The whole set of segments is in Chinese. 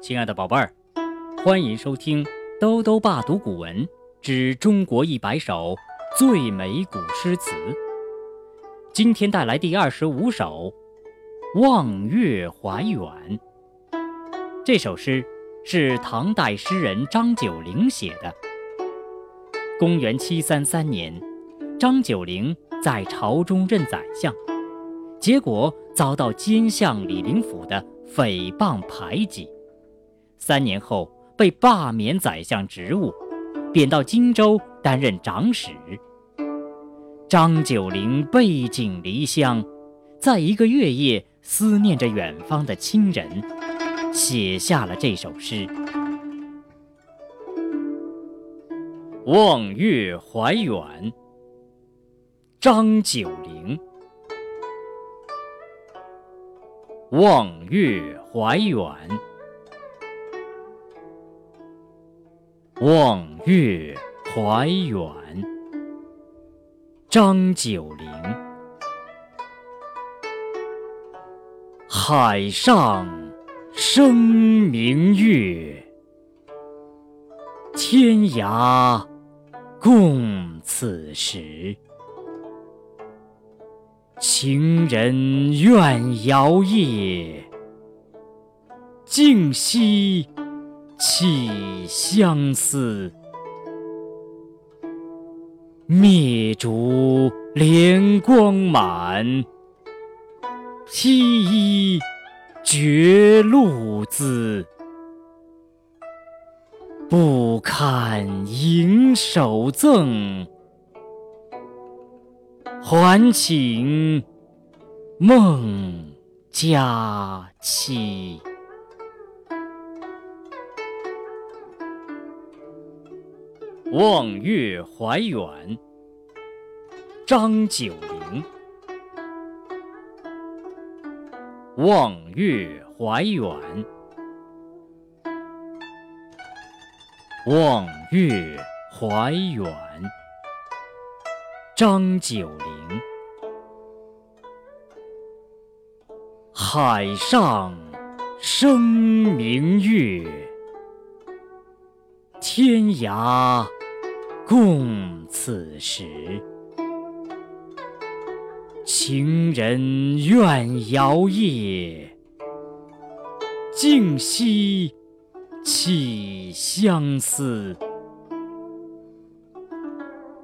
亲爱的宝贝儿，欢迎收听兜兜爸读古文之中国一百首最美古诗词。今天带来第二十五首《望月怀远》。这首诗是唐代诗人张九龄写的。公元七三三年，张九龄在朝中任宰相，结果遭到奸相李林甫的诽谤排挤。三年后，被罢免宰相职务，贬到荆州担任长史。张九龄背井离乡，在一个月夜思念着远方的亲人，写下了这首诗《望月怀远》。张九龄，望月怀远。望月怀远，张九龄。海上生明月，天涯共此时。情人怨遥夜，竟夕。起相思，灭烛怜光满，披衣觉露滋。不堪盈手赠，还请梦佳期。望月怀远，张九龄。望月怀远，望月怀远，张九龄。海上生明月，天涯。共此时，情人怨遥夜，竟夕起相思。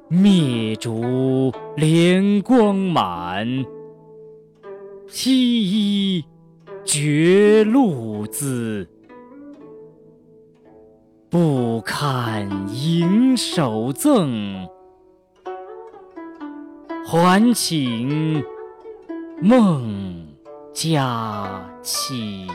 灭烛怜光满，披衣觉露滋。不堪盈手赠，还请梦佳期。